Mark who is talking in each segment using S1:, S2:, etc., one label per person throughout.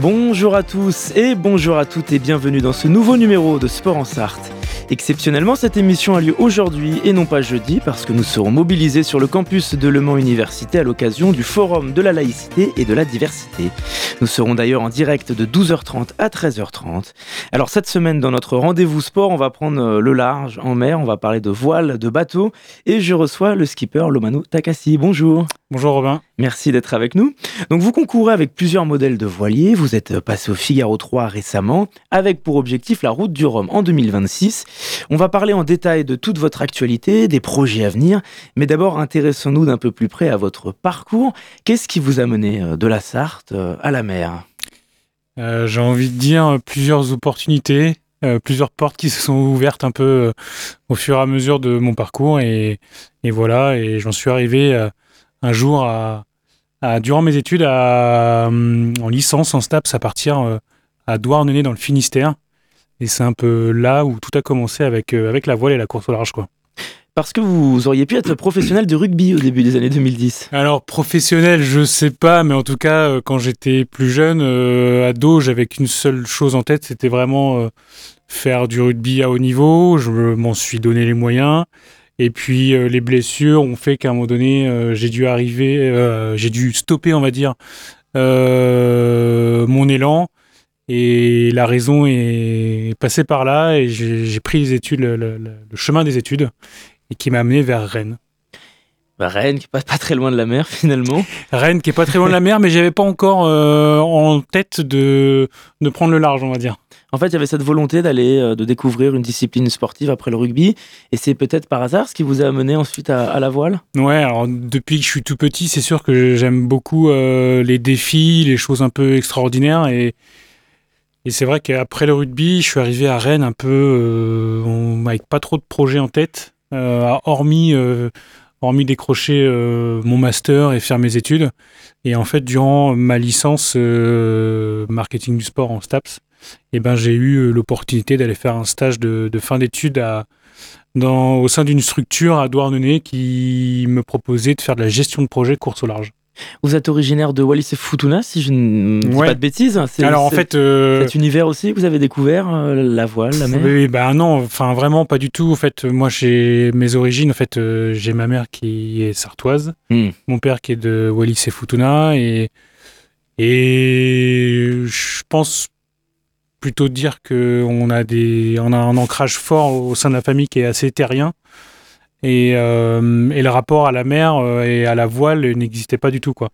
S1: Bonjour à tous et bonjour à toutes et bienvenue dans ce nouveau numéro de Sport en Sarthe. Exceptionnellement, cette émission a lieu aujourd'hui et non pas jeudi parce que nous serons mobilisés sur le campus de Le Mans Université à l'occasion du Forum de la laïcité et de la diversité. Nous serons d'ailleurs en direct de 12h30 à 13h30. Alors cette semaine, dans notre rendez-vous sport, on va prendre euh, le large en mer, on va parler de voile, de bateau et je reçois le skipper Lomano Takasi. Bonjour.
S2: Bonjour Robin.
S1: Merci d'être avec nous. Donc vous concourez avec plusieurs modèles de voiliers, vous êtes passé au Figaro 3 récemment, avec pour objectif la route du Rhum en 2026. On va parler en détail de toute votre actualité, des projets à venir, mais d'abord intéressons-nous d'un peu plus près à votre parcours. Qu'est-ce qui vous a mené euh, de la Sarthe euh, à la mer
S2: euh, J'ai envie de dire plusieurs opportunités, euh, plusieurs portes qui se sont ouvertes un peu euh, au fur et à mesure de mon parcours et, voilà, et j'en suis arrivé euh, un jour à, durant mes études à, en licence, en STAPS, à partir euh, à Douarnenez dans le Finistère. Et c'est un peu là où tout a commencé avec, euh, avec la voile et la course au large. Quoi.
S1: Parce que vous auriez pu être professionnel de rugby au début des années 2010.
S2: Alors professionnel, je sais pas, mais en tout cas, euh, quand j'étais plus jeune, euh, ado, j'avais qu'une seule chose en tête, c'était vraiment euh, faire du rugby à haut niveau. Je m'en suis donné les moyens. Et puis euh, les blessures ont fait qu'à un moment donné, j'ai dû arriver, j'ai dû stopper, on va dire, mon élan. Et la raison est passée par là et j'ai pris les études, le chemin des études, et qui m'a amené vers Rennes.
S1: Bah, Rennes, qui est pas, pas très loin de la mer finalement.
S2: Rennes qui est pas très loin de la mer, mais j'avais pas encore euh, en tête de, de prendre le large, on va dire.
S1: En fait, il y avait cette volonté d'aller, euh, de découvrir une discipline sportive après le rugby. Et c'est peut-être par hasard ce qui vous a amené ensuite à, à la voile?
S2: Ouais, alors depuis que je suis tout petit, c'est sûr que j'aime beaucoup euh, les défis, les choses un peu extraordinaires. Et, et c'est vrai qu'après le rugby, je suis arrivé à Rennes un peu avec pas trop de projets en tête, hormis, euh, hormis décrocher euh, mon master et faire mes études. Et en fait, durant ma licence euh, marketing du sport en STAPS, eh ben, j'ai eu euh, l'opportunité d'aller faire un stage de, de fin d'études au sein d'une structure à Douarnenez qui me proposait de faire de la gestion de projet course au large.
S1: Vous êtes originaire de Wallis et Futuna, si je ne dis
S2: Ouais.
S1: pas de bêtises. C'est-
S2: Alors en fait, euh,
S1: cet univers aussi que vous avez découvert, euh, la voile, la mer?
S2: Oui, bah non, enfin vraiment pas du tout. En fait, moi j'ai mes origines. En fait, euh, j'ai ma mère qui est sartoise,
S1: Hmm.
S2: mon père qui est de Wallis et Futuna, et et je pense plutôt dire que on a des, on a un ancrage fort au sein de la famille qui est assez terrien. Et, euh, et le rapport à la mer euh, et à la voile n'existait pas du tout quoi.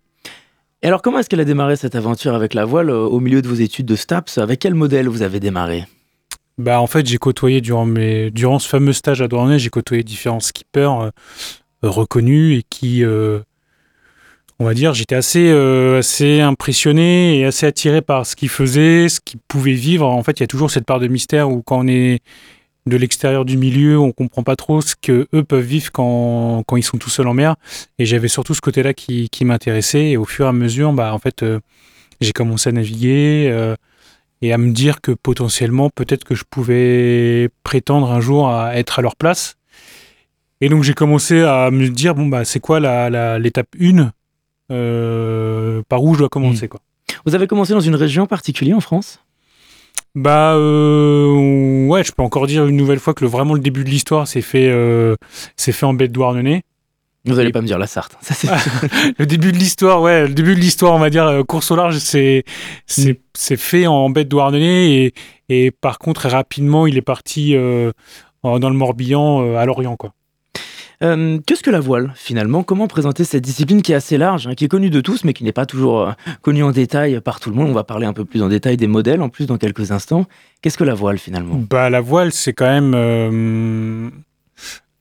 S1: Et alors, comment est-ce qu'elle a démarré cette aventure avec la voile euh, au milieu de vos études de STAPS? Avec quel modèle vous avez démarré?
S2: Bah, en fait, j'ai côtoyé durant, mes, durant ce fameux stage à Douarnenez, j'ai côtoyé différents skippers euh, reconnus et qui, euh, on va dire, j'étais assez, assez impressionné et assez attiré par ce qu'ils faisaient, ce qu'ils pouvaient vivre. En fait, il y a toujours cette part de mystère où quand on est de l'extérieur du milieu, on comprend pas trop ce que eux peuvent vivre quand, quand ils sont tout seuls en mer. Et j'avais surtout ce côté-là qui, qui m'intéressait. Et au fur et à mesure, bah, en fait, euh, j'ai commencé à naviguer. euh, et à me dire que potentiellement, peut-être que je pouvais prétendre un jour à être à leur place. Et donc j'ai commencé à me dire, bon, bah, c'est quoi la- la- l'étape 1 euh, Par où je dois commencer quoi.
S1: Vous avez commencé dans une région particulière en France?
S2: Bah euh, ouais, je peux encore dire une nouvelle fois que le, vraiment le début de l'histoire s'est fait, euh, s'est fait en de Douarnenez.
S1: Vous allez
S2: Et-
S1: pas me dire la Sarthe. Ça, c'est.
S2: Le début de l'histoire, ouais, le début de l'histoire, on va dire, euh, course au large, c'est c'est c'est fait en de Douarnenez et, et par contre, très rapidement, il est parti euh, dans le Morbihan, euh, à Lorient, quoi.
S1: Euh, Qu'est-ce que la voile finalement? Comment présenter cette discipline qui est assez large, hein, qui est connue de tous, mais qui n'est pas toujours euh, connue en détail par tout le monde? On va parler un peu plus en détail des modèles en plus dans quelques instants. Qu'est-ce que la voile finalement?
S2: Bah, la voile, c'est quand même euh,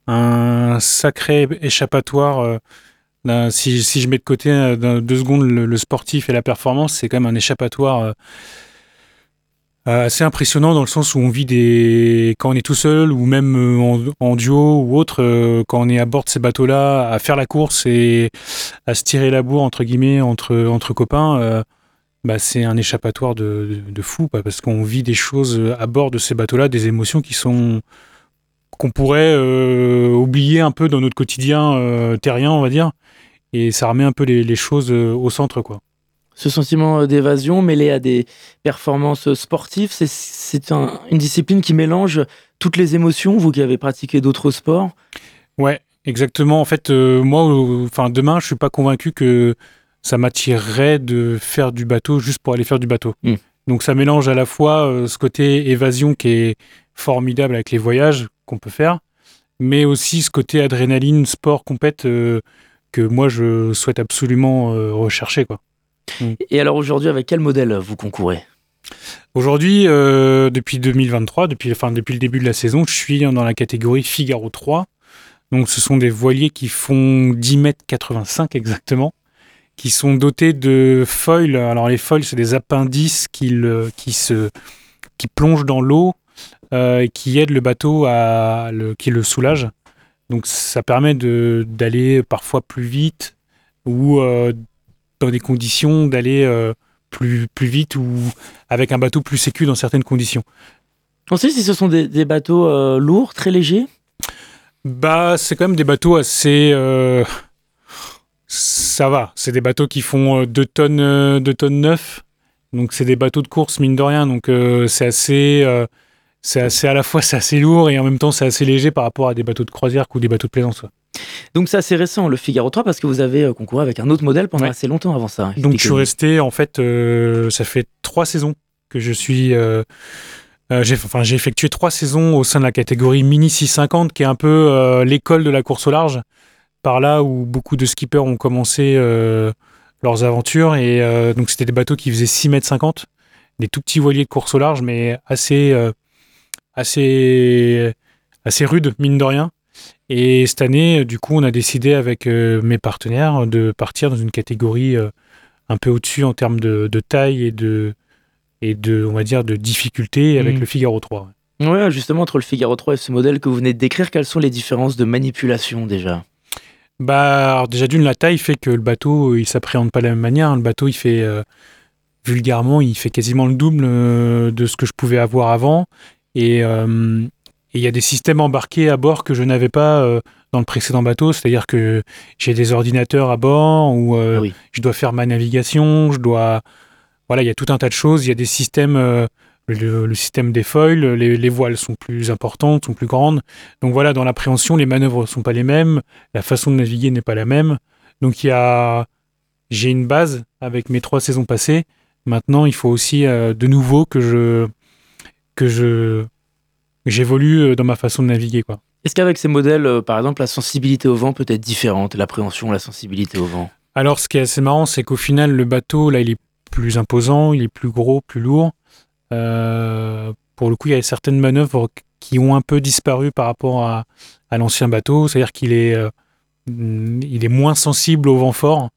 S2: un sacré échappatoire. si, je mets de côté deux secondes le, sportif et la performance, c'est quand même un échappatoire assez impressionnant dans le sens où on vit des quand on est tout seul ou même euh, en, duo ou autre euh, quand on est à bord de ces bateaux-là à faire la course et à se tirer la bourre entre guillemets entre entre copains bah, c'est un échappatoire de, de, fou parce qu'on vit des choses à bord de ces bateaux-là des émotions qui sont qu'on pourrait oublier un peu dans notre quotidien terrien on va dire. Et ça remet un peu les, les choses au centre quoi
S1: ce sentiment euh, d'évasion mêlé à des performances sportives, c'est une discipline qui mélange toutes les émotions, vous qui avez pratiqué d'autres sports
S2: Ouais, exactement. En fait, euh, moi, enfin, demain, je suis pas convaincu que ça m'attirerait de faire du bateau juste pour aller faire du bateau. Hmm. Donc ça mélange à la fois euh, ce côté évasion qui est formidable avec les voyages qu'on peut faire, mais aussi ce côté adrénaline, sport, compète que moi je souhaite absolument rechercher. Quoi.
S1: Mm. Et alors aujourd'hui, avec quel modèle vous concourez?
S2: Aujourd'hui, euh, depuis 2023, depuis, enfin, depuis le début de la saison, je suis dans la catégorie Figaro 3. Donc ce sont des voiliers qui font 10 mètres 85 exactement, qui sont dotés de foils. Alors les foils, c'est des appendices qui, qui, se, qui plongent dans l'eau euh, et qui aident le bateau à le, qui le soulage. Donc ça permet d'aller parfois plus vite ou euh, dans des conditions d'aller euh, plus, plus vite ou avec un bateau plus sécu dans certaines conditions.
S1: On sait si ce sont des, bateaux euh, lourds, très légers?
S2: Bah, c'est quand même des bateaux assez. Euh, ça va. C'est des bateaux qui font 2 tonnes, 2 tonnes 9. Donc, c'est des bateaux de course, mine de rien. Donc, c'est assez. c'est assez à la fois c'est assez lourd et en même temps c'est assez léger par rapport à des bateaux de croisière ou des bateaux de plaisance.
S1: Donc c'est assez récent, le Figaro 3, parce que vous avez euh, concouru avec un autre modèle pendant assez longtemps avant ça.
S2: Donc je suis resté, en fait, euh, ça fait trois saisons que je suis... Euh, j'ai enfin, effectué trois saisons au sein de la catégorie Mini 650, qui est un peu l'école de la course au large, par là où beaucoup de skippers ont commencé leurs aventures. Et donc c'était des bateaux qui faisaient 6 mètres 50, des tout petits voiliers de course au large, mais assez, assez, assez rudes, mine de rien. Et cette année, du coup, on a décidé avec euh, mes partenaires de partir dans une catégorie euh, un peu au-dessus en termes de, taille et de, et de, on va dire, de difficulté avec mmh. le Figaro 3.
S1: Ouais, justement, entre le Figaro 3 et ce modèle que vous venez de décrire, quelles sont les différences de manipulation déjà?
S2: Bah, déjà d'une, la taille fait que le bateau, il s'appréhende pas de la même manière. Le bateau, il fait, euh, vulgairement, il fait quasiment le double de ce que je pouvais avoir avant. Et, et il y a des systèmes embarqués à bord que je n'avais pas euh, dans le précédent bateau, c'est-à-dire que j'ai des ordinateurs à bord où euh, ah je dois faire ma navigation, je dois... Voilà, il y a tout un tas de choses. Il y a des systèmes, euh, le, système des foils, les, voiles sont plus importantes, sont plus grandes. Donc voilà, dans l'appréhension, les manœuvres ne sont pas les mêmes, la façon de naviguer n'est pas la même. Donc il y a... J'ai une base avec mes trois saisons passées. Maintenant, il faut aussi de nouveau que je que je j'évolue euh, dans ma façon de naviguer. Quoi.
S1: Est-ce qu'avec ces modèles, euh, par exemple, la sensibilité au vent peut être différente, l'appréhension, la sensibilité au vent?
S2: Alors, ce qui est assez marrant, c'est qu'au final, le bateau, là, il est plus imposant, il est plus gros, plus lourd. Euh, pour le coup, il y a certaines manœuvres qui ont un peu disparu par rapport à, l'ancien bateau, c'est-à-dire qu'il est, il est moins sensible au vent fort,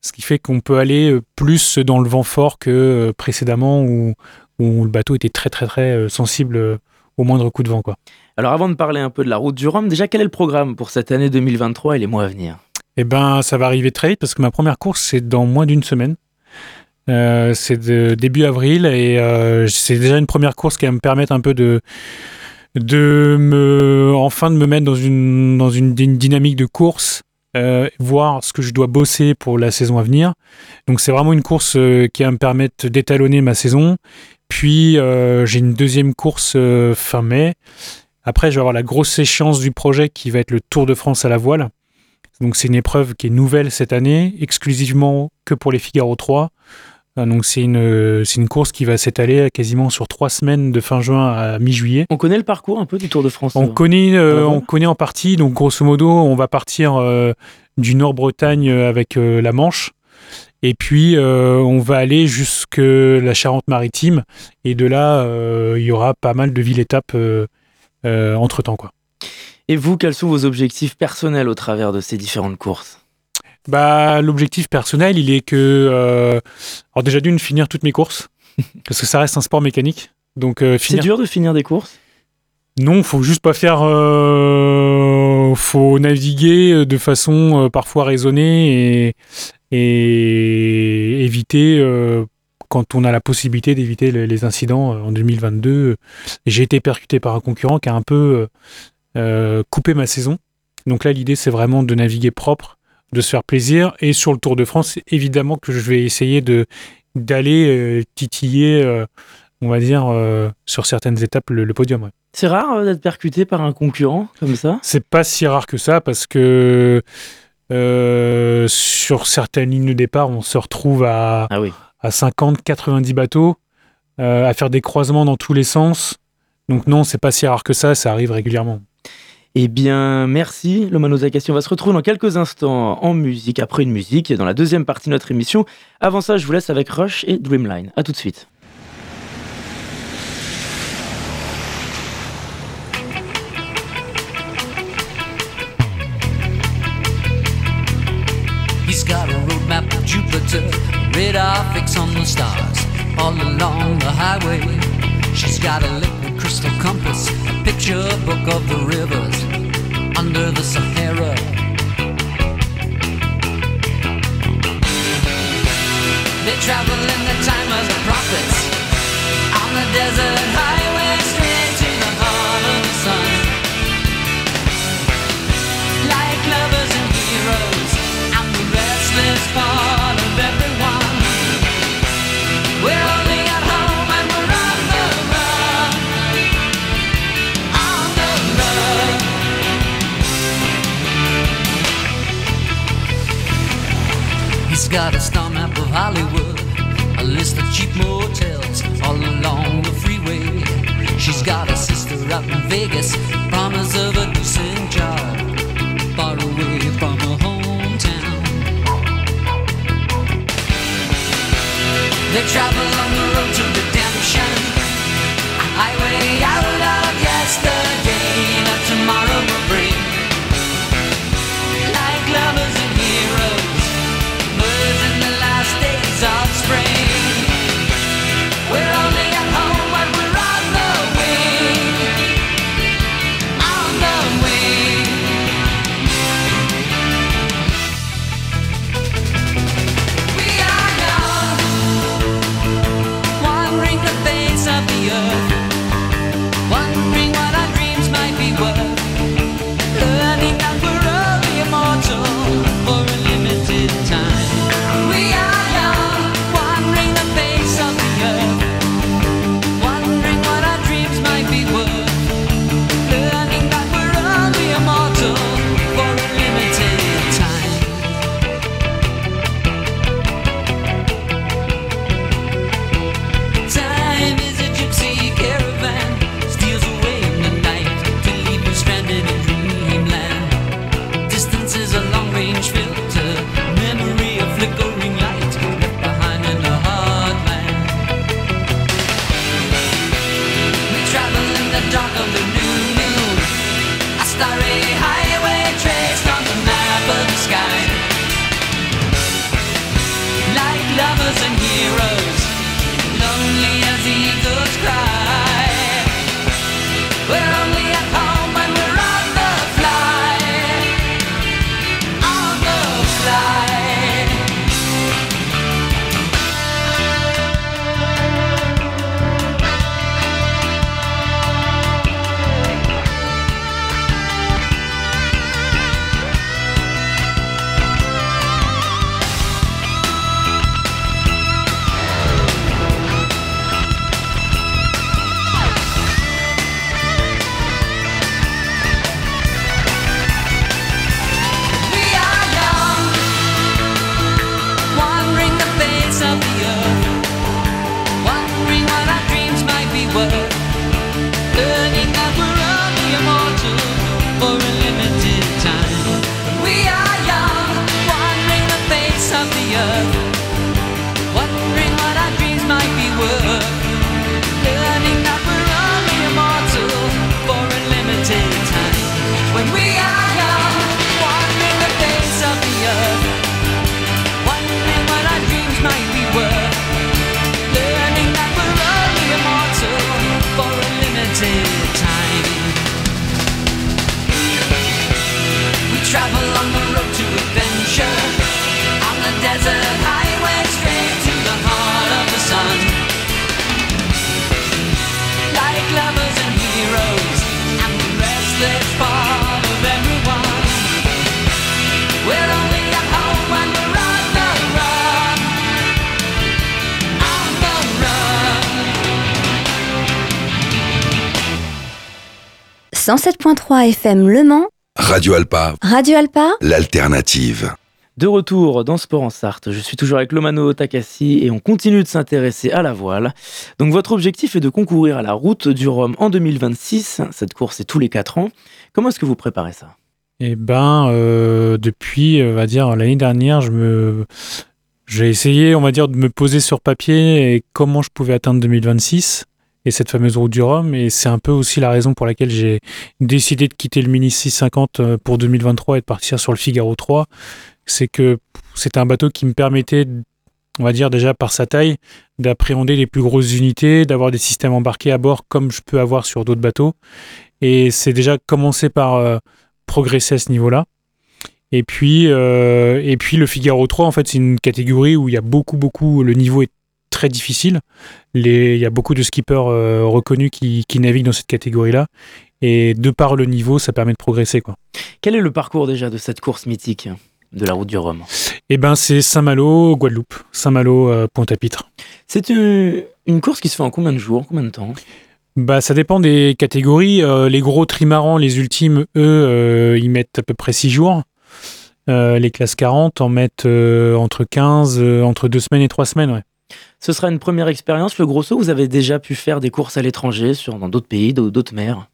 S2: ce qui fait qu'on peut aller plus dans le vent fort que précédemment où, où le bateau était très très très sensible au moindre coup de vent. Quoi.
S1: Alors avant de parler un peu de la route du Rhum, déjà quel est le programme pour cette année 2023 et les mois à venir?
S2: Eh ben ça va arriver très vite parce que ma première course c'est dans moins d'une semaine. Euh, c'est début avril et euh, c'est déjà une première course qui va me permettre un peu de de me enfin de me mettre dans une dans une, dynamique de course euh, voir ce que je dois bosser pour la saison à venir. Donc c'est vraiment une course qui va me permettre d'étalonner ma saison puis euh, j'ai une deuxième course euh, fin mai. Après, je vais avoir la grosse échéance du projet qui va être le Tour de France à la voile. Donc c'est une épreuve qui est nouvelle cette année, exclusivement que pour les Figaro 3. Euh, donc c'est une, c'est une course qui va s'étaler quasiment sur trois semaines de fin juin à mi-juillet.
S1: On connaît le parcours un peu du Tour de France
S2: On, connaît, on connaît en partie. Donc grosso modo, on va partir du Nord-Bretagne avec la Manche. Et puis, euh, on va aller jusque la Charente-Maritime. Et de là, euh, il y aura pas mal de villes-étapes euh, entre-temps. Quoi.
S1: Et vous, quels sont vos objectifs personnels au travers de ces différentes courses?
S2: Bah, L'objectif personnel, il est que... alors déjà d'une, finir toutes mes courses. parce que ça reste un sport mécanique. Donc, euh,
S1: C'est dur de finir des courses?
S2: Non, faut juste pas faire. euh, faut naviguer euh, de façon euh, parfois raisonnée et, et éviter, euh, quand on a la possibilité d'éviter les, incidents euh, en 2022. euh, J'ai été percuté par un concurrent qui a un peu euh, euh, coupé ma saison. Donc là, l'idée, c'est vraiment de naviguer propre, de se faire plaisir. Et sur le Tour de France, évidemment que je vais essayer de d'aller euh, titiller, euh, on va dire, euh, sur certaines étapes, le, le podium. ouais.
S1: C'est rare d'être percuté par un concurrent comme ça
S2: C'est pas si rare que ça parce que sur certaines lignes de départ, on se retrouve à,
S1: Ah oui.
S2: à 50, 90 bateaux, à faire des croisements dans tous les sens. Donc non, c'est pas si rare que ça, ça arrive régulièrement.
S1: Eh bien, merci Lomano Zakassi. On va se retrouver dans quelques instants en musique, après une musique, dans la deuxième partie de notre émission. Avant ça, je vous laisse avec Rush et Dreamline. A tout de suite.
S3: Crystal compass, a picture book of the rivers under the Sahara. They travel in the time of the prophets on the desert highway straight to the heart of the sun. Like lovers and heroes, I'm the restless part got a star map of Hollywood, a list of cheap motels all along the freeway. She's got a sister out in Vegas,
S4: 107.3 FM Le Mans,
S5: Radio Alpa,
S4: Radio Alpa,
S5: l'alternative.
S1: De retour dans Sport en Sarthe, je suis toujours avec Lomano Takassi et on continue de s'intéresser à la voile. Donc votre objectif est de concourir à la route du Rhum en 2026. Cette course est tous les 4 ans. Comment est-ce que vous préparez ça?
S2: Eh ben, euh, depuis, on va dire, l'année dernière, je me, j'ai essayé, on va dire, de me poser sur papier et comment je pouvais atteindre 2026 et cette fameuse route du Rhum. Et c'est un peu aussi la raison pour laquelle j'ai décidé de quitter le Mini 650 euh, pour 2023 et de partir sur le Figaro 3. C'est que c'était un bateau qui me permettait, on va dire déjà par sa taille, d'appréhender les plus grosses unités, d'avoir des systèmes embarqués à bord comme je peux avoir sur d'autres bateaux. Et c'est déjà commencé par euh, progresser à ce niveau-là. Et puis, euh, et puis le Figaro 3, en fait, c'est une catégorie où il y a beaucoup, beaucoup, le niveau est très difficile. Les, il y a beaucoup de skippers euh, reconnus qui, qui naviguent dans cette catégorie-là. Et de par le niveau, ça permet de progresser. Quoi.
S1: Quel est le parcours déjà de cette course mythique de la route du Rhum?
S2: Et ben, c'est Saint-Malo, Guadeloupe. Saint-Malo, euh, Pointe-à-Pitre.
S1: C'est une, une course qui se fait en combien de jours, combien de temps?
S2: Bah, ça dépend des catégories. Euh, les gros trimarans, les ultimes, eux, euh, ils mettent à peu près 6 jours. Les classes 40 en mettent entre 15, euh, entre 2 semaines et 3 semaines. Ouais.
S1: Ce sera une première expérience. Le gros saut, vous avez déjà pu faire des courses à l'étranger, dans d'autres pays, d'au- d'autres mers.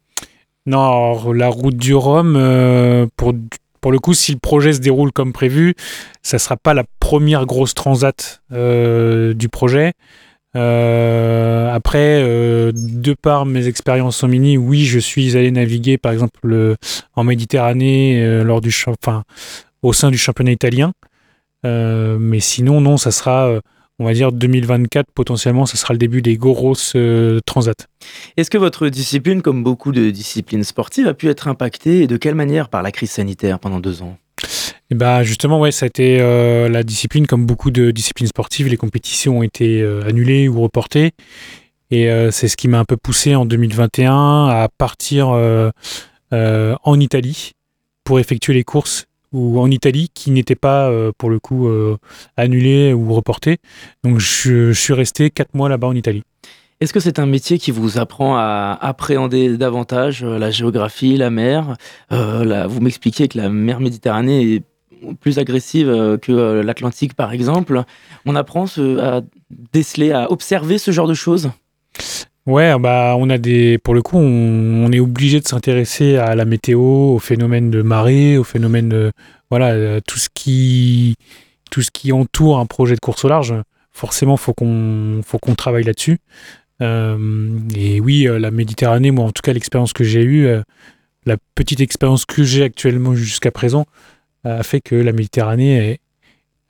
S2: Non, la route du Rhum, euh, pour, le coup, si le projet se déroule comme prévu, ça sera pas la première grosse transat euh, du projet. Euh, après, de par mes expériences en mini, oui, je suis allé naviguer, par exemple, le- en Méditerranée lors du au sein du championnat italien. Mais sinon, non, ça sera, on va dire, 2024, potentiellement, ça sera le début des grosses euh, transats.
S1: Est-ce que votre discipline, comme beaucoup de disciplines sportives, a pu être impactée et de quelle manière par la crise sanitaire pendant deux ans?
S2: Et bah justement, ouais, ça a été euh, la discipline, comme beaucoup de disciplines sportives, les compétitions ont été euh, annulées ou reportées. Et euh, c'est ce qui m'a un peu poussé en 2021 à partir en Italie pour effectuer les courses ou en Italie qui n'étaient pas euh, pour le coup euh, ou reportées. Donc je, suis resté quatre mois là-bas en Italie.
S1: Est-ce que c'est un métier qui vous apprend à appréhender davantage euh, la géographie, la mer Euh, Vous m'expliquiez que la mer Méditerranée est plus agressive que l'Atlantique, par exemple. On apprend à déceler, à observer ce genre de choses?
S2: Ouais, bah on a des pour le coup on, est obligé de s'intéresser à la météo, au phénomène de marée, au phénomène de voilà euh, tout ce qui tout ce qui entoure un projet de course au large. Forcément, faut qu'on faut qu'on travaille là-dessus. Euh, et oui, euh, la Méditerranée, moi en tout cas l'expérience que j'ai eue, la petite expérience que j'ai actuellement jusqu'à présent a fait que la Méditerranée est-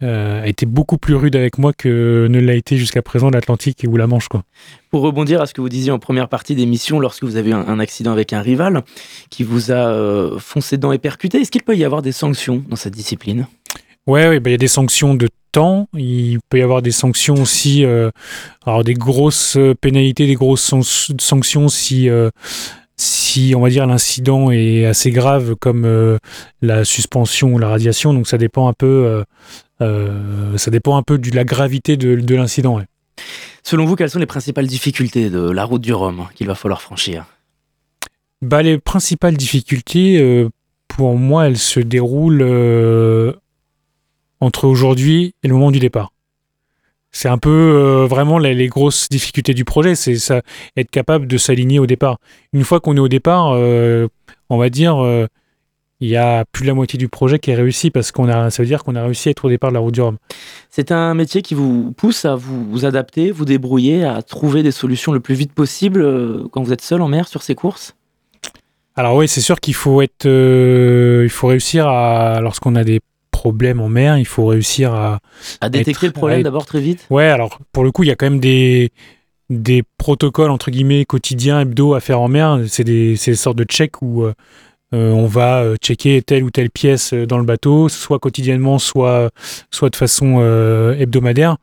S2: a été beaucoup plus rude avec moi que ne l'a été jusqu'à présent l'Atlantique ou la Manche quoi.
S1: Pour rebondir à ce que vous disiez en première partie d'émission, lorsque vous avez eu un, accident avec un rival qui vous a euh, foncé dedans et percuté, est-ce qu'il peut y avoir des sanctions dans cette discipline?
S2: Ouais, ouais, bah, il y a des sanctions de temps. Il peut y avoir des sanctions aussi, euh, alors des grosses euh, pénalités, des grosses san- sanctions si, euh, si on va dire l'incident est assez grave, comme euh, la suspension ou la radiation. Donc ça dépend un peu, euh, euh, ça dépend un peu de la gravité de, de l'incident. ouais.
S1: Selon vous, quelles sont les principales difficultés de la route du Rhum qu'il va falloir franchir?
S2: Bah, les principales difficultés, euh, pour moi, elles se déroulent euh, entre aujourd'hui et le moment du départ. C'est un peu euh, vraiment les, les grosses difficultés du projet, c'est ça, être capable de s'aligner au départ. Une fois qu'on est au départ, euh, on va dire, euh, il y a plus de la moitié du projet qui est réussi parce qu'on a, ça veut dire qu'on a réussi à être au départ de la route du Rhum.
S1: C'est un métier qui vous pousse à vous, vous adapter, vous débrouiller, à trouver des solutions le plus vite possible euh, quand vous êtes seul en mer sur ces courses?
S2: Alors oui, c'est sûr qu'il faut être, euh, il faut réussir à, lorsqu'on a des problèmes en mer, il faut réussir à,
S1: À détecter
S2: Être-
S1: le problème d'abord très vite?
S2: Ouais, alors pour le coup, il y a quand même des, des protocoles entre guillemets quotidiens, hebdo à faire en mer. C'est des, des sortes de checks où euh, euh, on va euh, checker telle ou telle pièce euh, dans le bateau, soit quotidiennement, soit, soit de façon euh, hebdomadaire.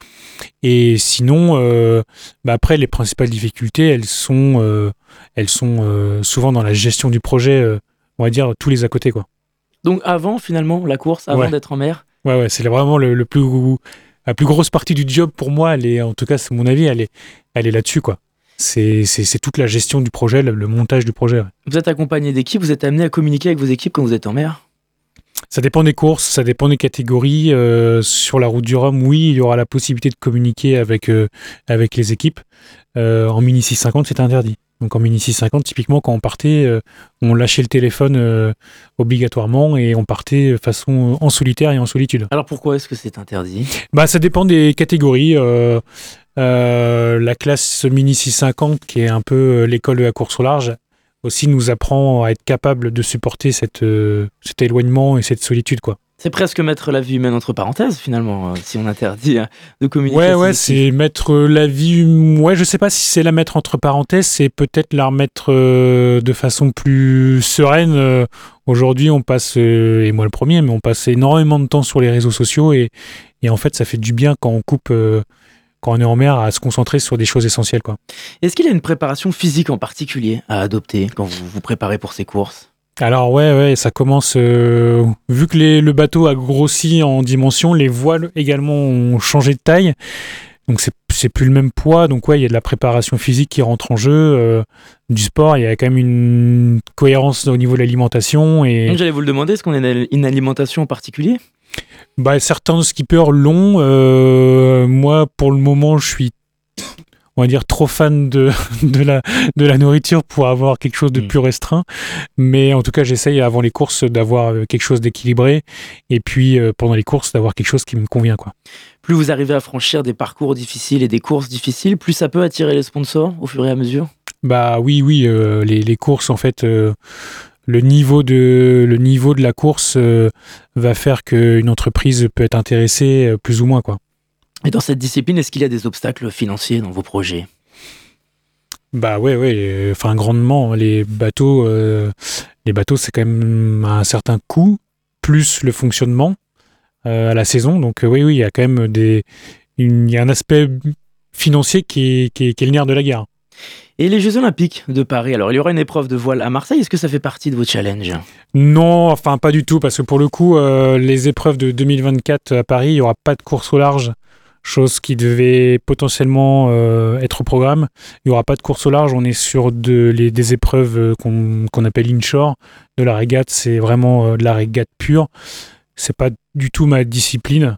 S2: Et sinon, euh, bah après, les principales difficultés, elles sont, elles sont souvent dans la gestion du projet, on va dire tous les à côté. Quoi.
S1: Donc avant finalement la course, avant
S2: Ouais.
S1: d'être en mer?
S2: Ouais, ouais, c'est vraiment le, le plus, la plus grosse partie du job pour moi. Elle est, en tout cas, c'est mon avis, elle est, elle est là-dessus, quoi. C'est toute la gestion du projet, le, le montage du projet. ouais.
S1: Vous êtes accompagné d'équipes, vous êtes amené à communiquer avec vos équipes quand vous êtes en mer?
S2: Ça dépend des courses, ça dépend des catégories. Euh, sur la route du Rhum, oui, il y aura la possibilité de communiquer avec, euh, avec les équipes. Euh, en Mini 650, c'est interdit. Donc en Mini 650, typiquement, quand on partait, on lâchait le téléphone obligatoirement et on partait façon en solitaire et en solitude.
S1: Alors pourquoi est-ce que c'est interdit?
S2: Bah, ça dépend des catégories. La classe Mini 650, qui est un peu euh, l'école de la course au large, aussi nous apprend à être capable de supporter cette, euh, cet éloignement et cette solitude, quoi.
S1: C'est presque mettre la vie humaine entre parenthèses finalement, euh, si on interdit euh, de communiquer.
S2: Ouais, ouais, c'est mettre la vie. Ouais, je sais pas si c'est la mettre entre parenthèses, c'est peut-être la remettre euh, de façon plus sereine. Aujourd'hui, on passe, et moi le premier, mais on passe énormément de temps sur les réseaux sociaux et, et en fait, ça fait du bien quand on coupe, quand on est en mer, à se concentrer sur des choses essentielles, quoi.
S1: Est-ce qu'il y a une préparation physique en particulier à adopter quand vous vous préparez pour ces courses?
S2: Alors ouais, ouais, ça commence. euh, vu que les- le bateau a grossi en dimension, les voiles également ont changé de taille. Donc c'est c'est plus le même poids. Donc ouais, il y a de la préparation physique qui rentre en jeu, euh, du sport. Il y a quand même une cohérence au niveau de l'alimentation et
S1: J'allais vous le demander, est-ce qu'on a une alimentation en particulier?
S2: Bah, certains skippers l'ont. Euh, moi, pour le moment, je suis, on va dire, trop fan de, de, la, de la nourriture pour avoir quelque chose de
S1: Mm.
S2: plus restreint. Mais en tout cas, j'essaye avant les courses d'avoir euh, quelque chose d'équilibré. Et puis, euh, pendant les courses, d'avoir quelque chose qui me convient. Quoi.
S1: Plus vous arrivez à franchir des parcours difficiles et des courses difficiles, plus ça peut attirer les sponsors au fur et à mesure?
S2: Bah oui, oui, euh, les, les courses, en fait, euh, le, niveau de, le niveau de la course euh, va faire qu'une entreprise peut être intéressée euh, plus ou moins. Quoi.
S1: Et dans cette discipline, est-ce qu'il y a des obstacles financiers dans vos projets?
S2: Bah ouais, ouais, euh, enfin grandement. Les bateaux, les bateaux, c'est quand même un certain coût plus le fonctionnement à la saison. Donc oui, oui, il y a quand même des, il y a un aspect financier qui est, qui est, qui est le nerf de la guerre.
S1: Et les Jeux Olympiques de Paris, alors il y aura une épreuve de voile à Marseille, est-ce que ça fait partie de vos challenges?
S2: Non, enfin pas du tout, parce que pour le coup, euh, les épreuves de 2024 à Paris, il n'y aura pas de course au large, chose qui devait potentiellement euh, être au programme. Il n'y aura pas de course au large, on est sur des épreuves euh, qu'on appelle inshore. De la régate, c'est vraiment de la régate pure. C'est pas du tout ma discipline.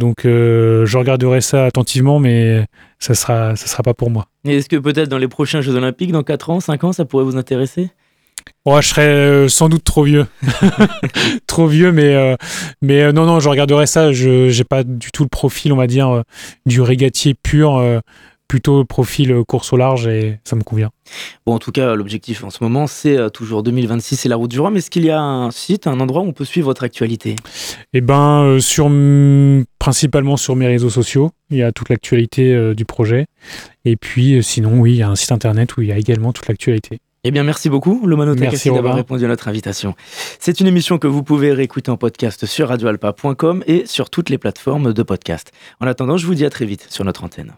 S2: Donc euh, je regarderai ça attentivement, mais ça sera, ça sera pas pour moi.
S1: Et est-ce que peut-être dans les prochains Jeux Olympiques, dans 4 ans, 5 ans, ça pourrait vous intéresser?
S2: Ouais, je serais euh, sans doute trop vieux. trop vieux, mais, euh, mais euh, non, non, je regarderai ça. Je n'ai pas du tout le profil, on va dire, du régatier pur, plutôt profil course au large, et ça me convient.
S1: Bon, en tout cas, l'objectif en ce moment, c'est euh, toujours 2026 c'est la route du Rhum. Est-ce qu'il y a un site, un endroit où on peut suivre votre actualité?
S2: Et ben, euh, sur, principalement sur mes réseaux sociaux, il y a toute l'actualité euh, du projet. Et puis, euh, sinon, oui, il y a un site internet où il y a également toute l'actualité.
S1: Eh bien, merci beaucoup, Lomano
S2: Merci,
S1: Takassi, d'avoir répondu à notre invitation. C'est une émission que vous pouvez réécouter en podcast sur radioalpa.com et sur toutes les plateformes de podcast. En attendant, je vous dis à très vite sur notre antenne.